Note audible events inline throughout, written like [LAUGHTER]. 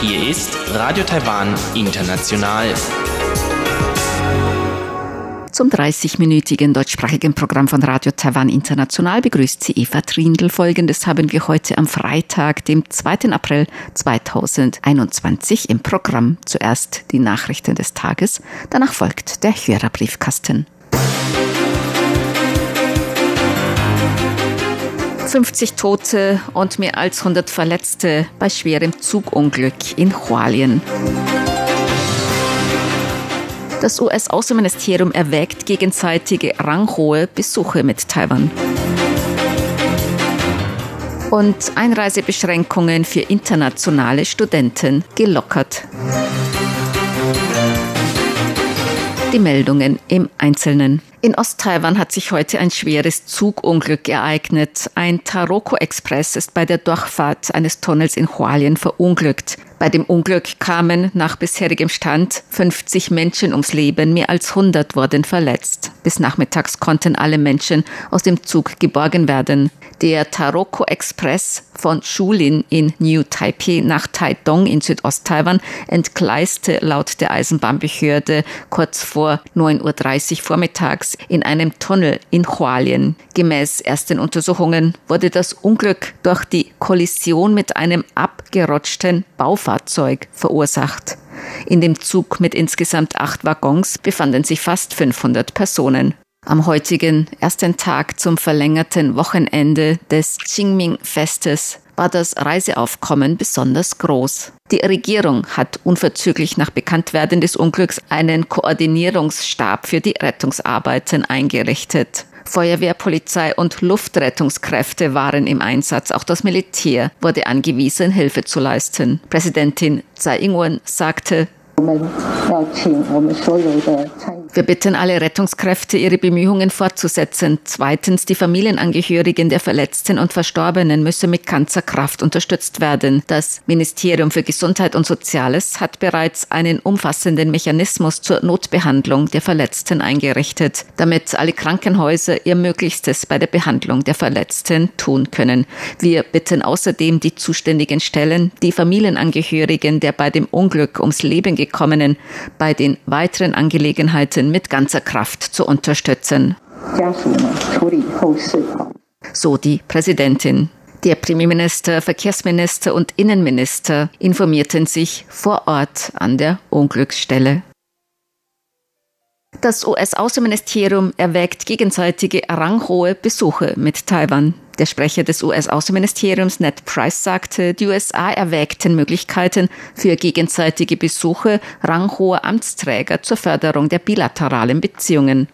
Hier ist Radio Taiwan International. Zum 30-minütigen deutschsprachigen Programm von Radio Taiwan International begrüßt sie Eva Trindl. Folgendes haben wir heute am Freitag, dem 2. April 2021 im Programm. Zuerst die Nachrichten des Tages, danach folgt der Hörerbriefkasten. 50 Tote und mehr als 100 Verletzte bei schwerem Zugunglück in Hualien. Das US-Außenministerium erwägt gegenseitige ranghohe Besuche mit Taiwan. Und Einreisebeschränkungen für internationale Studenten gelockert. Die Meldungen im Einzelnen. In Osttaiwan hat sich heute ein schweres Zugunglück ereignet. Ein Taroko Express ist bei der Durchfahrt eines Tunnels in Hualien verunglückt. Bei dem Unglück kamen nach bisherigem Stand 50 Menschen ums Leben, mehr als 100 wurden verletzt. Bis nachmittags konnten alle Menschen aus dem Zug geborgen werden. Der Taroko Express von Shulin in New Taipei nach Taidong in Südosttaiwan entgleiste laut der Eisenbahnbehörde kurz vor 9.30 Uhr vormittags in einem Tunnel in Hualien. Gemäß ersten Untersuchungen wurde das Unglück durch die Kollision mit einem abgerutschten Baufahrzeug verursacht. In dem Zug mit insgesamt acht Waggons befanden sich fast 500 Personen. Am heutigen ersten Tag zum verlängerten Wochenende des Qingming-Festes war das Reiseaufkommen besonders groß. Die Regierung hat unverzüglich nach Bekanntwerden des Unglücks einen Koordinierungsstab für die Rettungsarbeiten eingerichtet. Feuerwehr, Polizei und Luftrettungskräfte waren im Einsatz. Auch das Militär wurde angewiesen, Hilfe zu leisten. Präsidentin Tsai Ing-wen sagte, wir bitten alle Rettungskräfte, ihre Bemühungen fortzusetzen. Zweitens, die Familienangehörigen der Verletzten und Verstorbenen müssen mit ganzer Kraft unterstützt werden. Das Ministerium für Gesundheit und Soziales hat bereits einen umfassenden Mechanismus zur Notbehandlung der Verletzten eingerichtet, damit alle Krankenhäuser ihr Möglichstes bei der Behandlung der Verletzten tun können. Wir bitten außerdem die zuständigen Stellen, die Familienangehörigen der bei dem Unglück ums Leben gekommenen, bei den weiteren Angelegenheiten Menschen mit ganzer Kraft zu unterstützen. So die Präsidentin. Der Premierminister, Verkehrsminister und Innenminister informierten sich vor Ort an der Unglücksstelle. Das US-Außenministerium erwägt gegenseitige ranghohe Besuche mit Taiwan. Der Sprecher des US-Außenministeriums Ned Price sagte, die USA erwägten Möglichkeiten für gegenseitige Besuche ranghoher Amtsträger zur Förderung der bilateralen Beziehungen.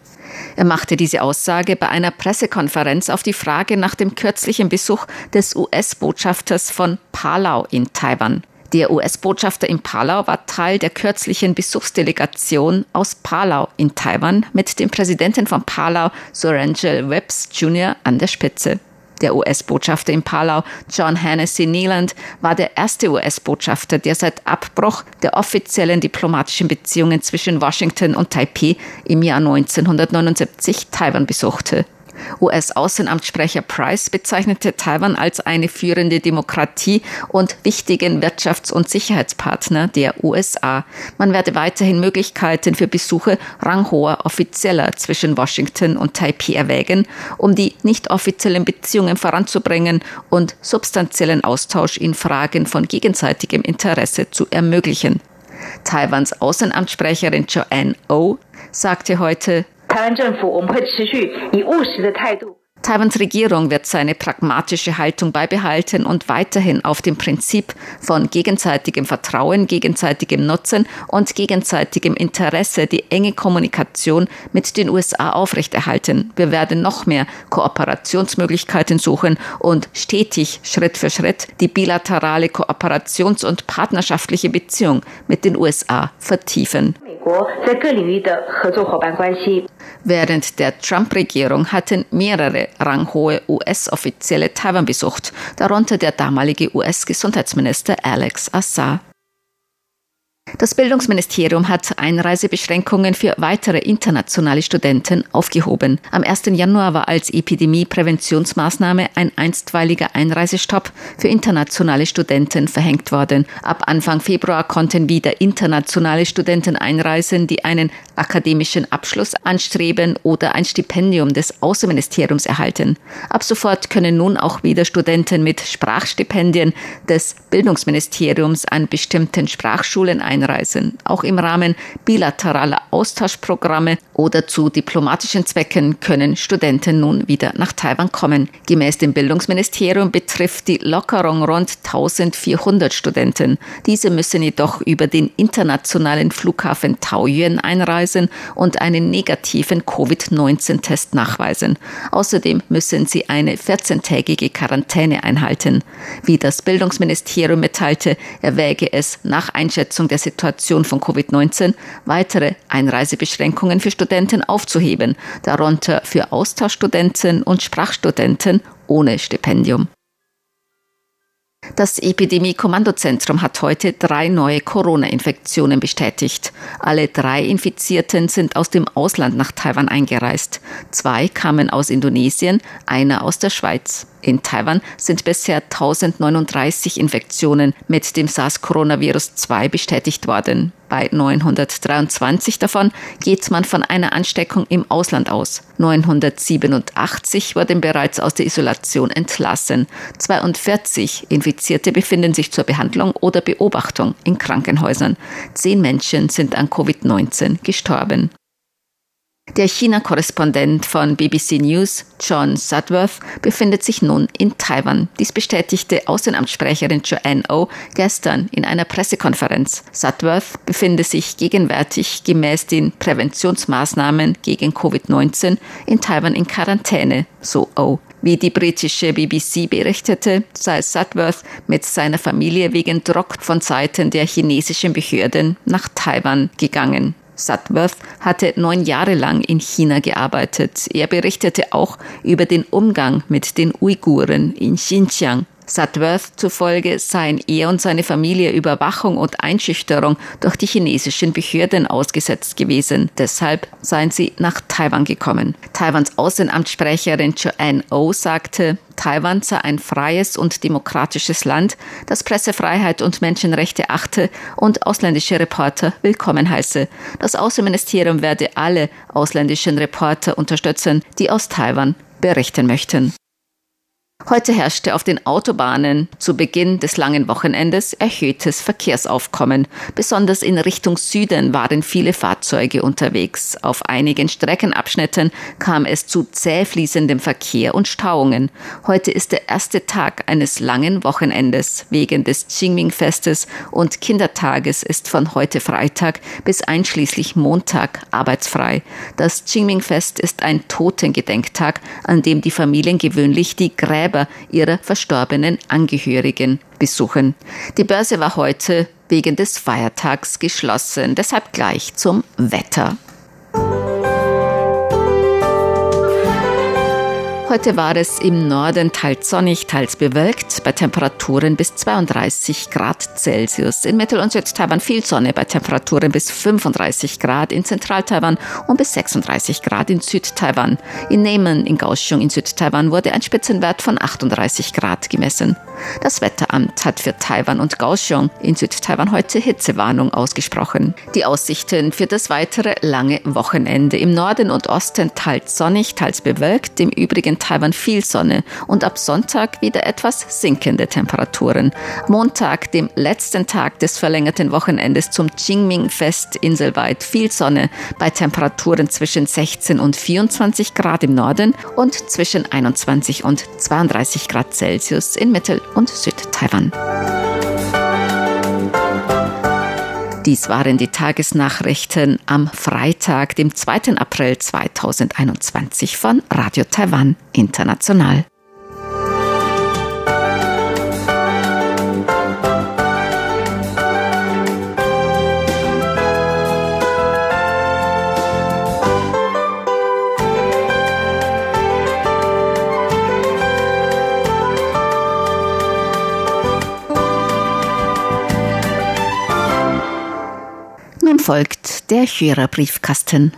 Er machte diese Aussage bei einer Pressekonferenz auf die Frage nach dem kürzlichen Besuch des US-Botschafters von Palau in Taiwan. Der US-Botschafter in Palau war Teil der kürzlichen Besuchsdelegation aus Palau in Taiwan mit dem Präsidenten von Palau, Sorangel Webbs Jr. an der Spitze. Der US-Botschafter in Palau, John Hennessy Neeland, war der erste US-Botschafter, der seit Abbruch der offiziellen diplomatischen Beziehungen zwischen Washington und Taipei im Jahr 1979 Taiwan besuchte. US-Außenamtssprecher Price bezeichnete Taiwan als eine führende Demokratie und wichtigen Wirtschafts- und Sicherheitspartner der USA. Man werde weiterhin Möglichkeiten für Besuche ranghoher Offizieller zwischen Washington und Taipei erwägen, um die nicht offiziellen Beziehungen voranzubringen und substanziellen Austausch in Fragen von gegenseitigem Interesse zu ermöglichen. Taiwans Außenamtssprecherin Joanne O sagte heute, Taiwans Regierung wird seine pragmatische Haltung beibehalten und weiterhin auf dem Prinzip von gegenseitigem Vertrauen, gegenseitigem Nutzen und gegenseitigem Interesse die enge Kommunikation mit den USA aufrechterhalten. Wir werden noch mehr Kooperationsmöglichkeiten suchen und stetig Schritt für Schritt die bilaterale Kooperations- und partnerschaftliche Beziehung mit den USA vertiefen. Während der Trump-Regierung hatten mehrere ranghohe US-Offizielle Taiwan besucht, darunter der damalige US-Gesundheitsminister Alex Assar. Das Bildungsministerium hat Einreisebeschränkungen für weitere internationale Studenten aufgehoben. Am 1. Januar war als Epidemie-Präventionsmaßnahme ein einstweiliger Einreisestopp für internationale Studenten verhängt worden. Ab Anfang Februar konnten wieder internationale Studenten einreisen, die einen akademischen Abschluss anstreben oder ein Stipendium des Außenministeriums erhalten. Ab sofort können nun auch wieder Studenten mit Sprachstipendien des Bildungsministeriums an bestimmten Sprachschulen einreisen. Auch im Rahmen bilateraler Austauschprogramme oder zu diplomatischen Zwecken können Studenten nun wieder nach Taiwan kommen. Gemäß dem Bildungsministerium betrifft die Lockerung rund 1400 Studenten. Diese müssen jedoch über den internationalen Flughafen Taoyuan einreisen und einen negativen Covid-19-Test nachweisen. Außerdem müssen sie eine 14-tägige Quarantäne einhalten. Wie das Bildungsministerium mitteilte, erwäge es nach Einschätzung der Situation von Covid-19 weitere Einreisebeschränkungen für Studenten aufzuheben, darunter für Austauschstudenten und Sprachstudenten ohne Stipendium. Das Epidemie-Kommandozentrum hat heute drei neue Corona-Infektionen bestätigt. Alle drei Infizierten sind aus dem Ausland nach Taiwan eingereist. Zwei kamen aus Indonesien, einer aus der Schweiz. In Taiwan sind bisher 1039 Infektionen mit dem SARS-Coronavirus-2 bestätigt worden. Bei 923 davon geht man von einer Ansteckung im Ausland aus. 987 wurden bereits aus der Isolation entlassen. 42 Infizierte befinden sich zur Behandlung oder Beobachtung in Krankenhäusern. Zehn Menschen sind an Covid-19 gestorben. Der China-Korrespondent von BBC News, John Sudworth, befindet sich nun in Taiwan. Dies bestätigte Außenamtssprecherin Joanne O gestern in einer Pressekonferenz. Sudworth befinde sich gegenwärtig gemäß den Präventionsmaßnahmen gegen Covid-19 in Taiwan in Quarantäne, so O. Wie die britische BBC berichtete, sei Sudworth mit seiner Familie wegen Druck von Seiten der chinesischen Behörden nach Taiwan gegangen. Sudworth hatte neun Jahre lang in China gearbeitet. Er berichtete auch über den Umgang mit den Uiguren in Xinjiang. Sudworth zufolge seien er und seine Familie Überwachung und Einschüchterung durch die chinesischen Behörden ausgesetzt gewesen. Deshalb seien sie nach Taiwan gekommen. Taiwans Außenamtssprecherin Joanne O oh sagte, Taiwan sei ein freies und demokratisches Land, das Pressefreiheit und Menschenrechte achte und ausländische Reporter willkommen heiße. Das Außenministerium werde alle ausländischen Reporter unterstützen, die aus Taiwan berichten möchten. Heute herrschte auf den Autobahnen zu Beginn des langen Wochenendes erhöhtes Verkehrsaufkommen. Besonders in Richtung Süden waren viele Fahrzeuge unterwegs. Auf einigen Streckenabschnitten kam es zu zäh fließendem Verkehr und Stauungen. Heute ist der erste Tag eines langen Wochenendes. Wegen des Qingming-Festes und Kindertages ist von heute Freitag bis einschließlich Montag arbeitsfrei. Das Qingming-Fest ist ein Totengedenktag, an dem die Familien gewöhnlich die Gräber Gräber ihrer verstorbenen Angehörigen besuchen. Die Börse war heute wegen des Feiertags geschlossen. Deshalb gleich zum Wetter. Heute war es im Norden teils sonnig, teils bewölkt, bei Temperaturen bis 32 Grad Celsius. In Mittel- und Südtaiwan viel Sonne bei Temperaturen bis 35 Grad, in Zentral-Taiwan und bis 36 Grad in Südtaiwan. In Nemen in Kaohsiung in Südtaiwan wurde ein Spitzenwert von 38 Grad gemessen. Das Wetteramt hat für Taiwan und Kaohsiung in Südtaiwan heute Hitzewarnung ausgesprochen. Die Aussichten für das weitere lange Wochenende. Im Norden und Osten teils sonnig, teils bewölkt, im übrigen Taiwan viel Sonne und ab Sonntag wieder etwas sinkende Temperaturen. Montag, dem letzten Tag des verlängerten Wochenendes zum Qingming-Fest inselweit viel Sonne bei Temperaturen zwischen 16 und 24 Grad im Norden und zwischen 21 und 32 Grad Celsius in Mittel- und Südtaiwan. Dies waren die Tagesnachrichten am Freitag, dem 2. April 2021 von Radio Taiwan International. Folgt der Hörerbriefkasten.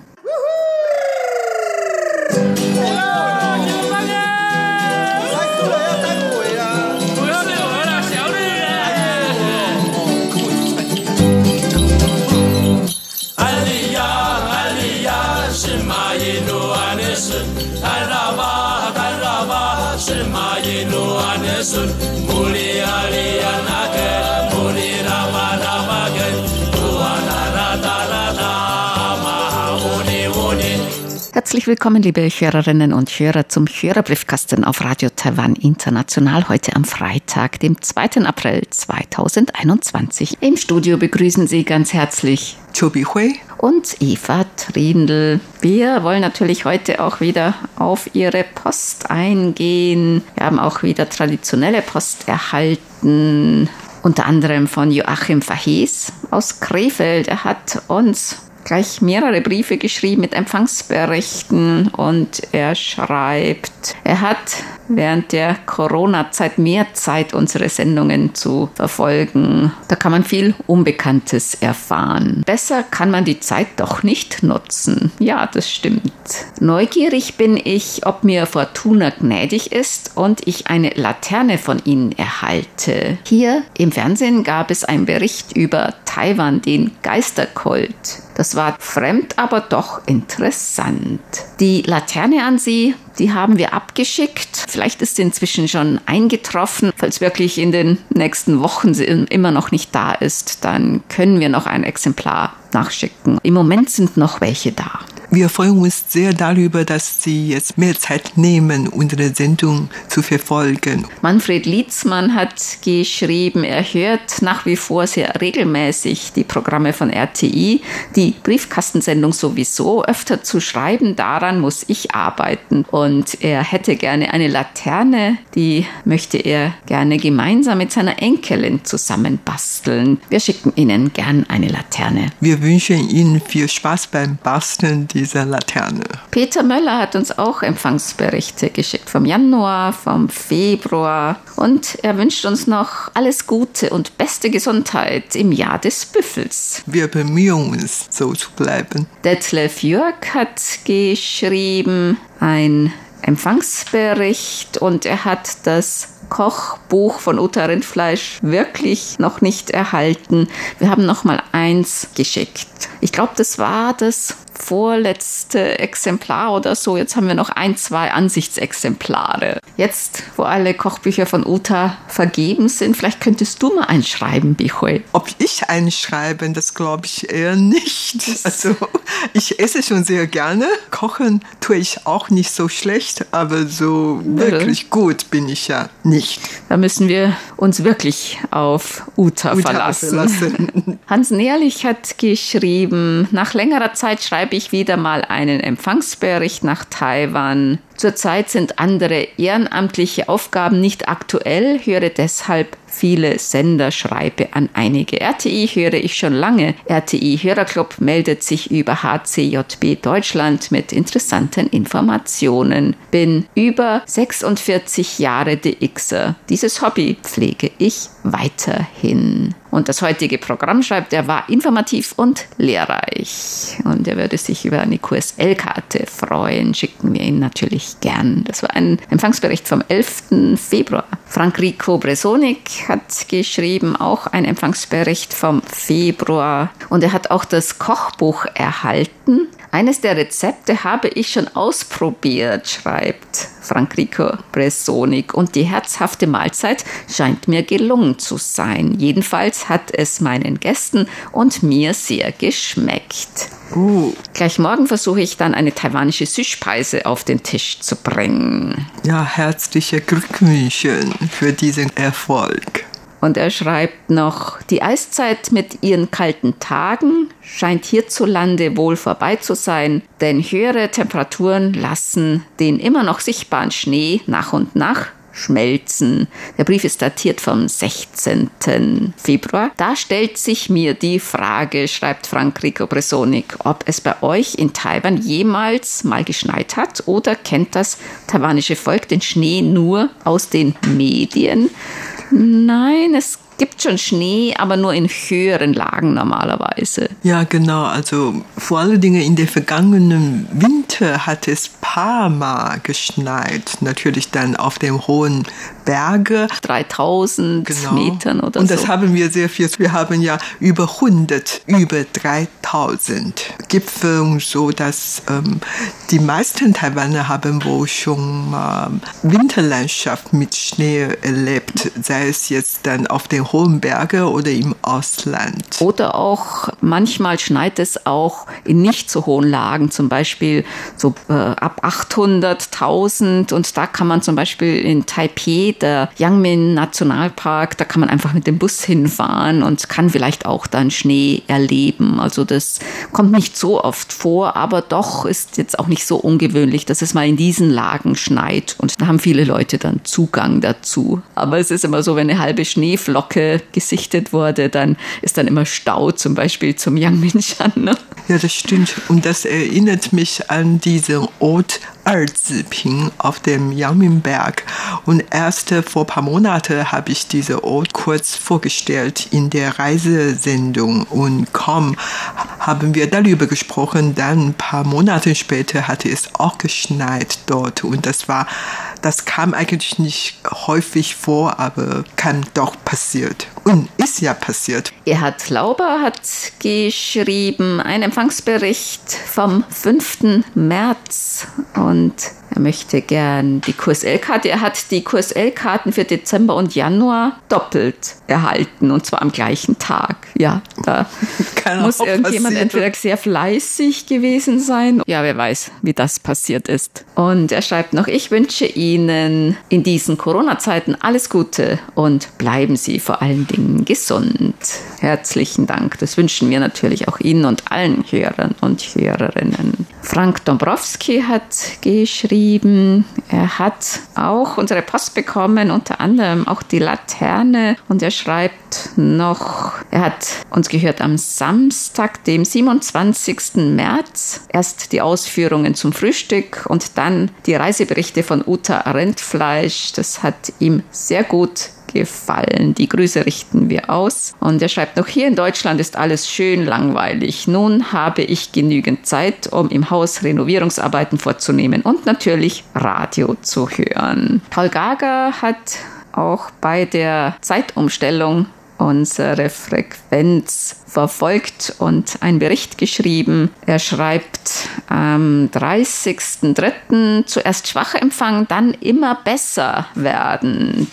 Herzlich willkommen, liebe Hörerinnen und Hörer, zum Hörerbriefkasten auf Radio Taiwan International heute am Freitag, dem 2. April 2021. Im Studio begrüßen Sie ganz herzlich Chobi Hui und Eva Trindl. Wir wollen natürlich heute auch wieder auf Ihre Post eingehen. Wir haben auch wieder traditionelle Post erhalten unter anderem von Joachim Verhees aus Krefeld. Er hat uns gleich mehrere Briefe geschrieben mit Empfangsberichten und er schreibt, er hat während der Corona-Zeit mehr Zeit, unsere Sendungen zu verfolgen. Da kann man viel Unbekanntes erfahren. Besser kann man die Zeit doch nicht nutzen. Ja, das stimmt. Neugierig bin ich, ob mir Fortuna gnädig ist und ich eine Laterne von ihnen erhalte. Hier im Fernsehen gab es einen Bericht über Taiwan, den Geisterkult. Das war fremd, aber doch interessant. Die Laterne an sie die haben wir abgeschickt. Vielleicht ist sie inzwischen schon eingetroffen. Falls wirklich in den nächsten Wochen sie immer noch nicht da ist, dann können wir noch ein Exemplar nachschicken. Im Moment sind noch welche da. Wir freuen uns sehr darüber, dass Sie jetzt mehr Zeit nehmen, unsere Sendung zu verfolgen. Manfred Lietzmann hat geschrieben, er hört nach wie vor sehr regelmäßig die Programme von RTI. Die Briefkastensendung sowieso öfter zu schreiben, daran muss ich arbeiten. Und er hätte gerne eine Laterne, die möchte er gerne gemeinsam mit seiner Enkelin zusammenbasteln. Wir schicken Ihnen gern eine Laterne. Wir wünschen Ihnen viel Spaß beim Basteln dieser Laterne. Peter Möller hat uns auch Empfangsberichte geschickt vom Januar, vom Februar und er wünscht uns noch alles Gute und beste Gesundheit im Jahr des Büffels. Wir bemühen uns, so zu bleiben. Detlef Jörg hat geschrieben ein Empfangsbericht und er hat das Kochbuch von Uta Rindfleisch wirklich noch nicht erhalten. Wir haben noch mal eins geschickt. Ich glaube, das war das vorletzte Exemplar oder so. Jetzt haben wir noch ein, zwei Ansichtsexemplare. Jetzt, wo alle Kochbücher von Uta vergeben sind, vielleicht könntest du mal einschreiben, Bichoy. Ob ich einschreiben, das glaube ich eher nicht. [LAUGHS] Also ich esse schon sehr gerne. Kochen tue ich auch nicht so schlecht, aber so wirklich gut bin ich ja nicht. Da müssen wir uns wirklich auf Uta, Uta verlassen. verlassen. [LAUGHS] Hans Nährlich hat geschrieben, nach längerer Zeit schreibe schreibe ich wieder mal einen Empfangsbericht nach Taiwan. Zurzeit sind andere ehrenamtliche Aufgaben nicht aktuell, höre deshalb viele Sender, schreibe an einige. RTI höre ich schon lange. RTI Hörerclub meldet sich über HCJB Deutschland mit interessanten Informationen. Bin über 46 Jahre DXer. Dieses Hobby pflege ich weiterhin. Und das heutige Programm schreibt, er war informativ und lehrreich. Und er würde sich über eine QSL-Karte freuen. Schicken wir ihn natürlich gern. Das war ein Empfangsbericht vom 11. Februar. Frank Rico Bresonik hat geschrieben, auch ein Empfangsbericht vom Februar. Und er hat auch das Kochbuch erhalten. Eines der Rezepte habe ich schon ausprobiert, schreibt Frank Rico Bresonik. Und die herzhafte Mahlzeit scheint mir gelungen zu sein. Jedenfalls hat es meinen Gästen und mir sehr geschmeckt. Uh. Gleich morgen versuche ich dann eine taiwanische Süßspeise auf den Tisch zu bringen. Ja, herzliche Glückwünsche für diesen Erfolg. Und er schreibt noch, die Eiszeit mit ihren kalten Tagen scheint hierzulande wohl vorbei zu sein, denn höhere Temperaturen lassen den immer noch sichtbaren Schnee nach und nach schmelzen. Der Brief ist datiert vom 16. Februar. Da stellt sich mir die Frage, schreibt Frank Rico Bresonik, ob es bei euch in Taiwan jemals mal geschneit hat oder kennt das taiwanische Volk den Schnee nur aus den Medien? Nein, es gibt schon Schnee, aber nur in höheren Lagen normalerweise. Ja, genau. Also vor allen Dingen in der vergangenen Winter hat es paar Mal geschneit. Natürlich dann auf dem hohen Berge. 3000 genau. Metern oder so. Und das haben wir sehr viel. Wir haben ja über 100, über 3000 Gipfel und so, dass ähm, die meisten Taiwaner haben wohl schon mal Winterlandschaft mit Schnee erlebt, sei es jetzt dann auf hohen Bergen oder im Ausland. Oder auch manchmal schneit es auch in nicht so hohen Lagen, zum Beispiel so äh, ab 800, 1000 und da kann man zum Beispiel in Taipei, der Yangmin Nationalpark, da kann man einfach mit dem Bus hinfahren und kann vielleicht auch dann Schnee erleben. Also das kommt nicht so oft vor, aber doch ist jetzt auch nicht so ungewöhnlich, dass es mal in diesen Lagen schneit und da haben viele Leute dann Zugang dazu. Aber es ist immer so, wenn eine halbe Schneeflocke gesichtet wurde, dann ist dann immer Stau zum Beispiel zum Yangmingshan. Ne? Ja, das stimmt. Und das erinnert mich an diesen Ort Erziping auf dem Yangminberg. Und erst vor ein paar Monaten habe ich diesen Ort kurz vorgestellt in der Reisesendung. Und kaum haben wir darüber gesprochen, dann ein paar Monate später hatte es auch geschneit dort. Und das war, das kam eigentlich nicht häufig vor, aber kam doch passiert. Und ist ja passiert. Erhard Lauber hat geschrieben, ein Empfangsbericht vom 5. März. Und und er möchte gern die QSL-Karte. Er hat die QSL-Karten für Dezember und Januar doppelt erhalten und zwar am gleichen Tag. Ja, da [LAUGHS] Kann muss irgendjemand entweder sehr fleißig gewesen sein. Ja, wer weiß, wie das passiert ist. Und er schreibt noch, ich wünsche Ihnen in diesen Corona-Zeiten alles Gute und bleiben Sie vor allen Dingen gesund. Herzlichen Dank. Das wünschen wir natürlich auch Ihnen und allen Hörern und Hörerinnen. Frank Dombrowski hat geschrieben, er hat auch unsere Post bekommen, unter anderem auch die Laterne. Und er schreibt noch, er hat uns gehört am Samstag, dem 27. März, erst die Ausführungen zum Frühstück und dann die Reiseberichte von Uta Rindfleisch. Das hat ihm sehr gut gefallen. Die Grüße richten wir aus. Und er schreibt noch, hier in Deutschland ist alles schön langweilig. Nun habe ich genügend Zeit, um im Haus Renovierungsarbeiten vorzunehmen und natürlich Radio zu hören. Paul Gager hat auch bei der Zeitumstellung unsere Frequenz verfolgt und einen Bericht geschrieben. Er schreibt am 30.03. zuerst schwacher Empfang, dann immer besser werdend.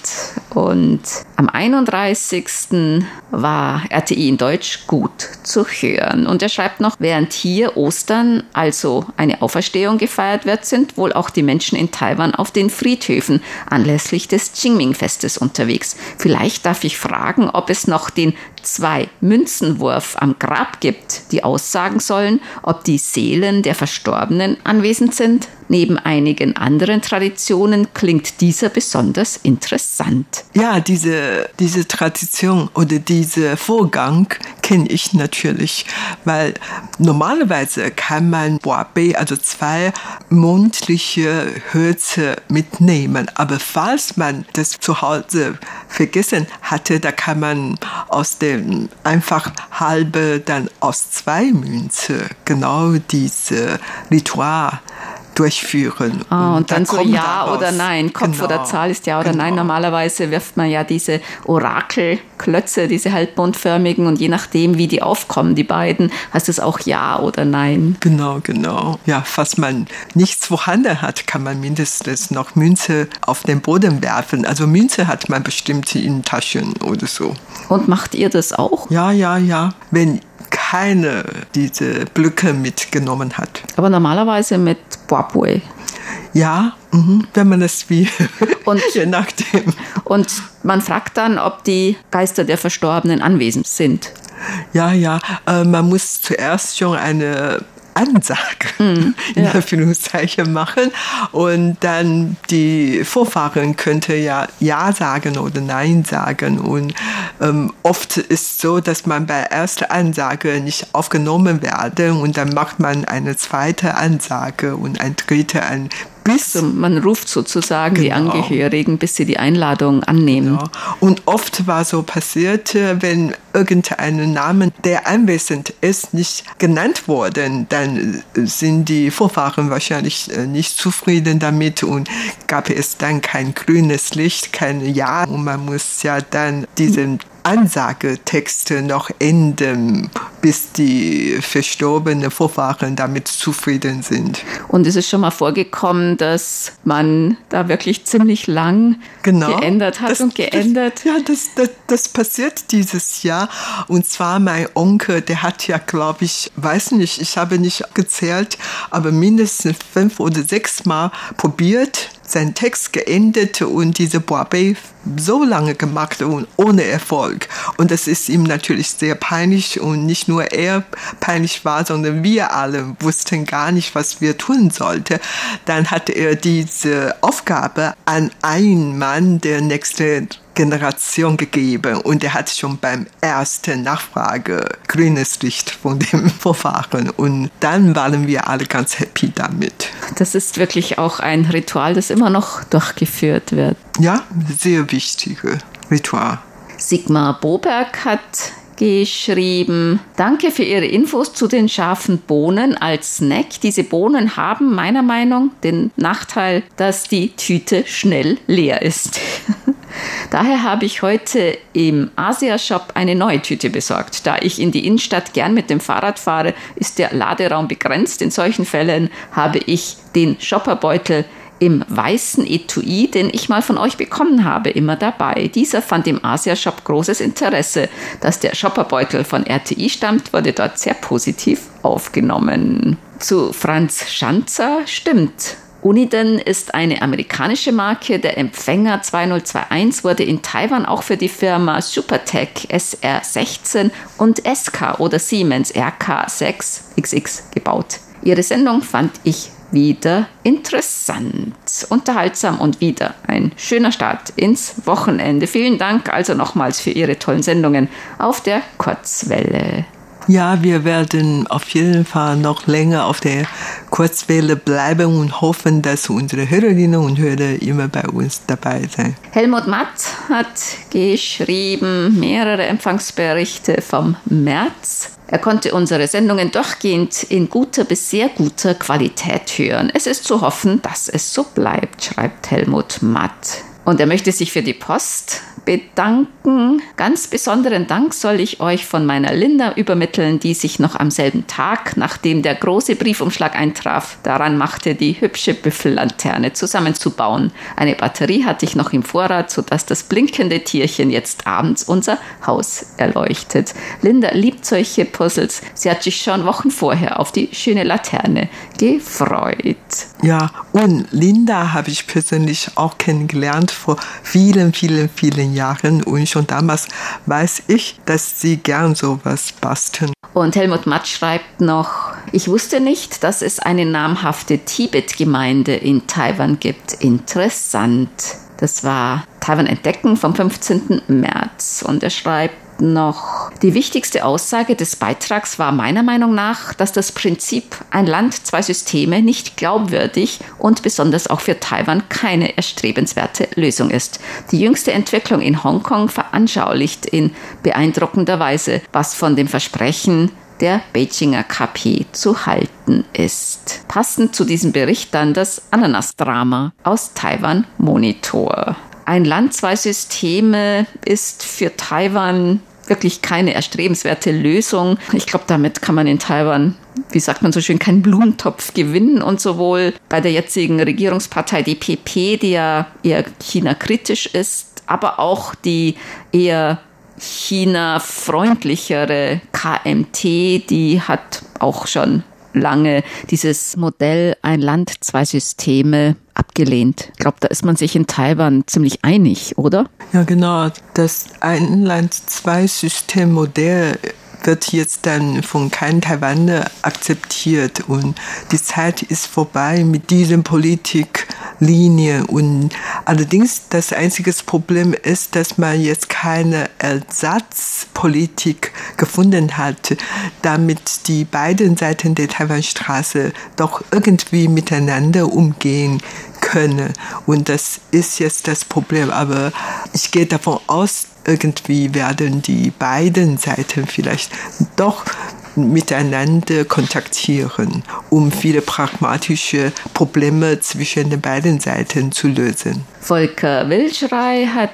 Und am 31. war RTI in Deutsch gut zu hören. Und er schreibt noch, während hier Ostern, also eine Auferstehung gefeiert wird, sind wohl auch die Menschen in Taiwan auf den Friedhöfen anlässlich des Qingming-Festes unterwegs. Vielleicht darf ich fragen, ob es noch den zwei Münzenwurf am Grab gibt, die aussagen sollen, ob die Seelen der Verstorbenen anwesend sind. Neben einigen anderen Traditionen klingt dieser besonders interessant. Ja, diese, diese Tradition oder dieser Vorgang kenne ich natürlich, weil normalerweise kann man Boabe, also zwei mundliche Hölzer mitnehmen. Aber falls man das zu Hause vergessen hatte, da kann man aus dem einfach halbe dann aus zwei Münze genau diese Ritual durchführen. Ah, und, und dann so Ja daraus. oder Nein. Kopf genau. oder Zahl ist Ja oder genau. Nein. Normalerweise wirft man ja diese Orakelklötze, diese halbbundförmigen und je nachdem, wie die aufkommen, die beiden, heißt es auch Ja oder Nein. Genau, genau. Ja, falls man nichts vorhanden hat, kann man mindestens noch Münze auf den Boden werfen. Also Münze hat man bestimmt in Taschen oder so. Und macht ihr das auch? Ja, ja, ja. Wenn keine diese Blöcke mitgenommen hat. Aber normalerweise mit Boabue. Ja, mh, wenn man es wie, [LAUGHS] und, je nachdem. Und man fragt dann, ob die Geister der Verstorbenen anwesend sind. Ja, ja, äh, man muss zuerst schon eine Ansage [LAUGHS] in ja. Anführungszeichen machen und dann die Vorfahren könnte ja Ja sagen oder Nein sagen und ähm, oft ist so, dass man bei erster Ansage nicht aufgenommen werde und dann macht man eine zweite Ansage und ein dritte ein bis also man ruft sozusagen genau. die Angehörigen, bis sie die Einladung annehmen. Genau. Und oft war so passiert, wenn irgendein Name, der anwesend ist, nicht genannt worden, dann sind die Vorfahren wahrscheinlich äh, nicht zufrieden damit und gab es dann kein grünes Licht, kein Ja und man muss ja dann diesen Ansagetexte noch enden, bis die verstorbenen Vorfahren damit zufrieden sind. Und es ist schon mal vorgekommen, dass man da wirklich ziemlich lang genau, geändert hat das, und geändert. Das, ja, das, das, das passiert dieses Jahr. Und zwar mein Onkel, der hat ja, glaube ich, weiß nicht, ich habe nicht gezählt, aber mindestens fünf oder sechs Mal probiert, seinen Text geendet und diese Boabei so lange gemacht und ohne Erfolg. Und das ist ihm natürlich sehr peinlich und nicht nur er peinlich war, sondern wir alle wussten gar nicht, was wir tun sollten. Dann hat er diese Aufgabe an einen Mann, der nächste Generation gegeben und er hat schon beim ersten Nachfrage grünes Licht von dem [LAUGHS] Vorfahren und dann waren wir alle ganz happy damit. Das ist wirklich auch ein Ritual, das immer noch durchgeführt wird. Ja, sehr wichtige Ritual. Sigmar Boberg hat geschrieben. Danke für Ihre Infos zu den scharfen Bohnen als Snack. Diese Bohnen haben meiner Meinung nach den Nachteil, dass die Tüte schnell leer ist. [LAUGHS] Daher habe ich heute im Asia-Shop eine neue Tüte besorgt. Da ich in die Innenstadt gern mit dem Fahrrad fahre, ist der Laderaum begrenzt. In solchen Fällen habe ich den Shopperbeutel im weißen Etui, den ich mal von euch bekommen habe, immer dabei. Dieser fand im Asia-Shop großes Interesse. Dass der Shopperbeutel von RTI stammt, wurde dort sehr positiv aufgenommen. Zu Franz Schanzer stimmt. Uniden ist eine amerikanische Marke. Der Empfänger 2021 wurde in Taiwan auch für die Firma Supertech SR16 und SK oder Siemens RK6XX gebaut. Ihre Sendung fand ich wieder interessant, unterhaltsam und wieder ein schöner Start ins Wochenende. Vielen Dank also nochmals für Ihre tollen Sendungen auf der Kurzwelle. Ja, wir werden auf jeden Fall noch länger auf der Kurzwelle bleiben und hoffen, dass unsere Hörerinnen und Hörer immer bei uns dabei sind. Helmut Matt hat geschrieben mehrere Empfangsberichte vom März. Er konnte unsere Sendungen durchgehend in guter bis sehr guter Qualität hören. Es ist zu hoffen, dass es so bleibt, schreibt Helmut Matt. Und er möchte sich für die Post bedanken. Ganz besonderen Dank soll ich euch von meiner Linda übermitteln, die sich noch am selben Tag, nachdem der große Briefumschlag eintraf, daran machte, die hübsche Büffellanterne zusammenzubauen. Eine Batterie hatte ich noch im Vorrat, sodass das blinkende Tierchen jetzt abends unser Haus erleuchtet. Linda liebt solche Puzzles. Sie hat sich schon Wochen vorher auf die schöne Laterne gefreut. Ja, und Linda habe ich persönlich auch kennengelernt vor vielen, vielen, vielen Jahren. Und schon damals weiß ich, dass sie gern sowas basteln. Und Helmut Matt schreibt noch, ich wusste nicht, dass es eine namhafte Tibet-Gemeinde in Taiwan gibt. Interessant. Das war Taiwan Entdecken vom 15. März. Und er schreibt, noch. Die wichtigste Aussage des Beitrags war meiner Meinung nach, dass das Prinzip ein Land, zwei Systeme nicht glaubwürdig und besonders auch für Taiwan keine erstrebenswerte Lösung ist. Die jüngste Entwicklung in Hongkong veranschaulicht in beeindruckender Weise, was von dem Versprechen der Beijinger KP zu halten ist. Passend zu diesem Bericht dann das Ananas-Drama aus Taiwan Monitor. Ein Land, zwei Systeme ist für Taiwan wirklich keine erstrebenswerte Lösung. Ich glaube, damit kann man in Taiwan wie sagt man so schön, keinen Blumentopf gewinnen und sowohl bei der jetzigen Regierungspartei DPP, die ja eher China-kritisch ist, aber auch die eher China-freundlichere KMT, die hat auch schon lange dieses Modell ein Land, zwei Systeme abgelehnt. Ich glaube, da ist man sich in Taiwan ziemlich einig, oder? Ja, genau. Das ein Wird jetzt dann von keinem Taiwaner akzeptiert. Und die Zeit ist vorbei mit diesen Politiklinien. Und allerdings das einzige Problem ist, dass man jetzt keine Ersatzpolitik gefunden hat, damit die beiden Seiten der Taiwanstraße doch irgendwie miteinander umgehen können. Und das ist jetzt das Problem. Aber ich gehe davon aus, irgendwie werden die beiden Seiten vielleicht doch miteinander kontaktieren, um viele pragmatische Probleme zwischen den beiden Seiten zu lösen. Volker Wilschrei hat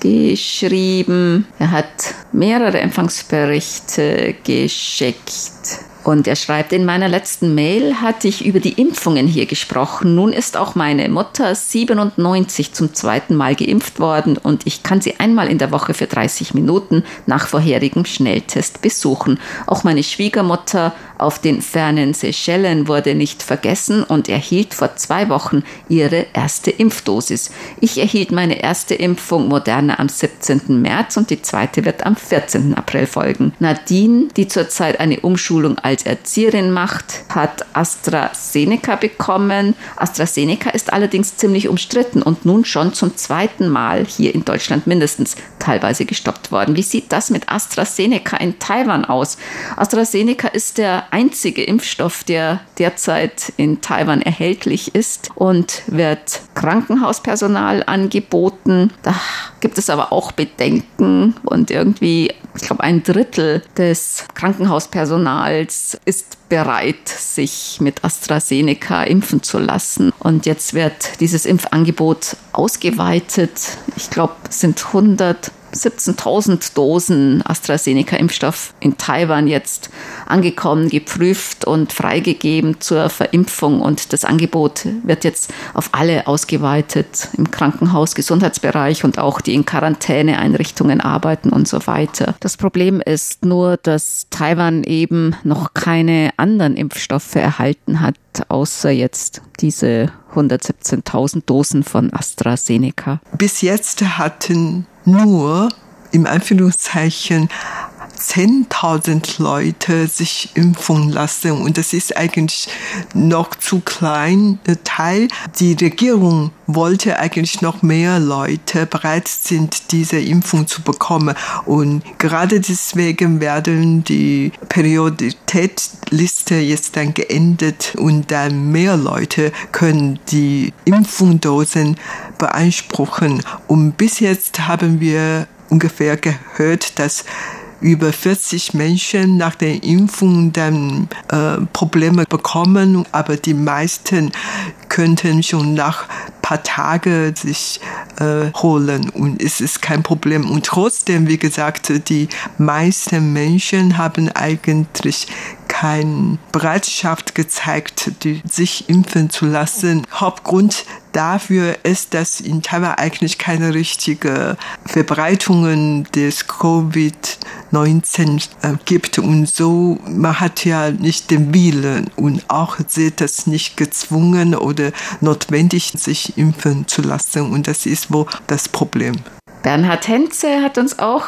geschrieben, er hat mehrere Empfangsberichte geschickt und er schreibt, in meiner letzten Mail hatte ich über die Impfungen hier gesprochen. Nun ist auch meine Mutter 97 zum zweiten Mal geimpft worden und ich kann sie einmal in der Woche für 30 Minuten nach vorherigem Schnelltest besuchen. Auch meine Schwiegermutter auf den fernen Seychellen wurde nicht vergessen und erhielt vor zwei Wochen ihre erste Impfdosis. Ich erhielt meine erste Impfung Moderna am 17. März und die zweite wird am 14. April folgen. Nadine, die zurzeit eine Umschulung als Erzieherin macht, hat AstraZeneca bekommen. AstraZeneca ist allerdings ziemlich umstritten und nun schon zum zweiten Mal hier in Deutschland mindestens teilweise gestoppt worden. Wie sieht das mit AstraZeneca in Taiwan aus? AstraZeneca ist der einzige Impfstoff, der derzeit in Taiwan erhältlich ist und wird Krankenhauspersonal angeboten. Da gibt es aber auch Bedenken und irgendwie, ich glaube, ein Drittel des Krankenhauspersonals ist bereit, sich mit AstraZeneca impfen zu lassen. Und jetzt wird dieses Impfangebot ausgeweitet. Ich glaube, es sind 100 17.000 Dosen AstraZeneca-Impfstoff in Taiwan jetzt angekommen, geprüft und freigegeben zur Verimpfung. Und das Angebot wird jetzt auf alle ausgeweitet im Krankenhaus, Gesundheitsbereich und auch die in Quarantäneeinrichtungen arbeiten und so weiter. Das Problem ist nur, dass Taiwan eben noch keine anderen Impfstoffe erhalten hat, außer jetzt diese 117.000 Dosen von AstraZeneca. Bis jetzt hatten nur im Anführungszeichen 10.000 Leute sich impfen lassen. Und das ist eigentlich noch zu klein äh, Teil. Die Regierung wollte eigentlich noch mehr Leute bereit sind, diese Impfung zu bekommen. Und gerade deswegen werden die Prioritätsliste jetzt dann geendet. Und dann mehr Leute können die Impfungsdosen beanspruchen. Und bis jetzt haben wir ungefähr gehört, dass über 40 Menschen nach der Impfung dann äh, Probleme bekommen, aber die meisten könnten schon nach paar Tage sich äh, holen und es ist kein Problem. Und trotzdem, wie gesagt, die meisten Menschen haben eigentlich keine Bereitschaft gezeigt, die, sich impfen zu lassen. Hauptgrund dafür ist, dass in Taiwan eigentlich keine richtige Verbreitung des Covid-19 äh, gibt und so, man hat ja nicht den Willen und auch sieht das nicht gezwungen oder notwendig, sich impfen zu lassen und das ist wohl das Problem. Bernhard Henze hat uns auch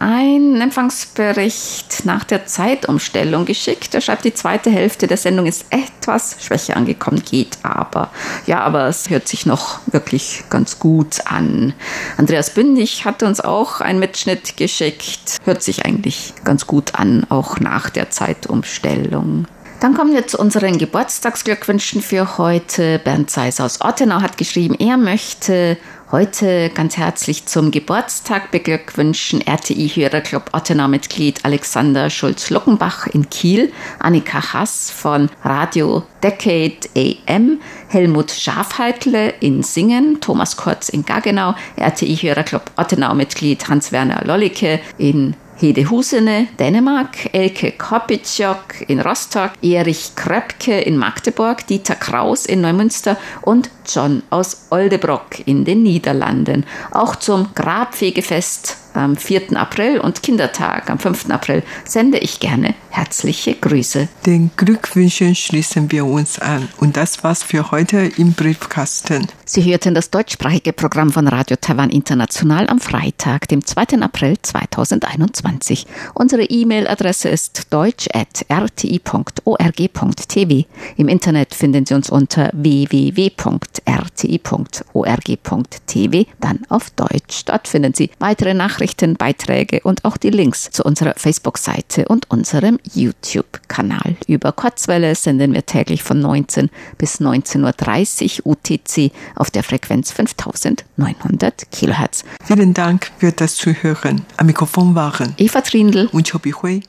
einen Empfangsbericht nach der Zeitumstellung geschickt. Er schreibt, die zweite Hälfte der Sendung ist etwas schwächer angekommen, geht aber. Ja, aber es hört sich noch wirklich ganz gut an. Andreas Bündig hat uns auch einen Mitschnitt geschickt. Hört sich eigentlich ganz gut an, auch nach der Zeitumstellung. Dann kommen wir zu unseren Geburtstagsglückwünschen für heute. Bernd Seis aus Ottenau hat geschrieben, er möchte heute ganz herzlich zum Geburtstag beglückwünschen. RTI-Hörerclub Ottenau-Mitglied Alexander Schulz-Luckenbach in Kiel, Annika Hass von Radio Decade AM, Helmut Schafheitle in Singen, Thomas Kurz in Gaggenau, RTI-Hörerclub Ottenau-Mitglied Hans-Werner Lollicke in Hede Husene, Dänemark, Elke Kopitschok in Rostock, Erich Kröpke in Magdeburg, Dieter Kraus in Neumünster und John aus Oldebrock in den Niederlanden. Auch zum Grabfegefest am 4. April und Kindertag am 5. April sende ich gerne herzliche Grüße. Den Glückwünschen schließen wir uns an. Und das war's für heute im Briefkasten. Sie hörten das deutschsprachige Programm von Radio Taiwan International am Freitag, dem 2. April 2021. Unsere E-Mail-Adresse ist deutsch.rti.org.tv. Im Internet finden Sie uns unter www.rti.org.tv, dann auf Deutsch. Dort finden Sie weitere Nachrichten, Beiträge und auch die Links zu unserer Facebook-Seite und unserem YouTube-Kanal. Über Kurzwelle senden wir täglich von 19 bis 19.30 Uhr UTC auf der Frequenz 5900 Kilohertz. Vielen Dank für das Zuhören. Am Mikrofon waren Eva Trindl und Chobi Hui.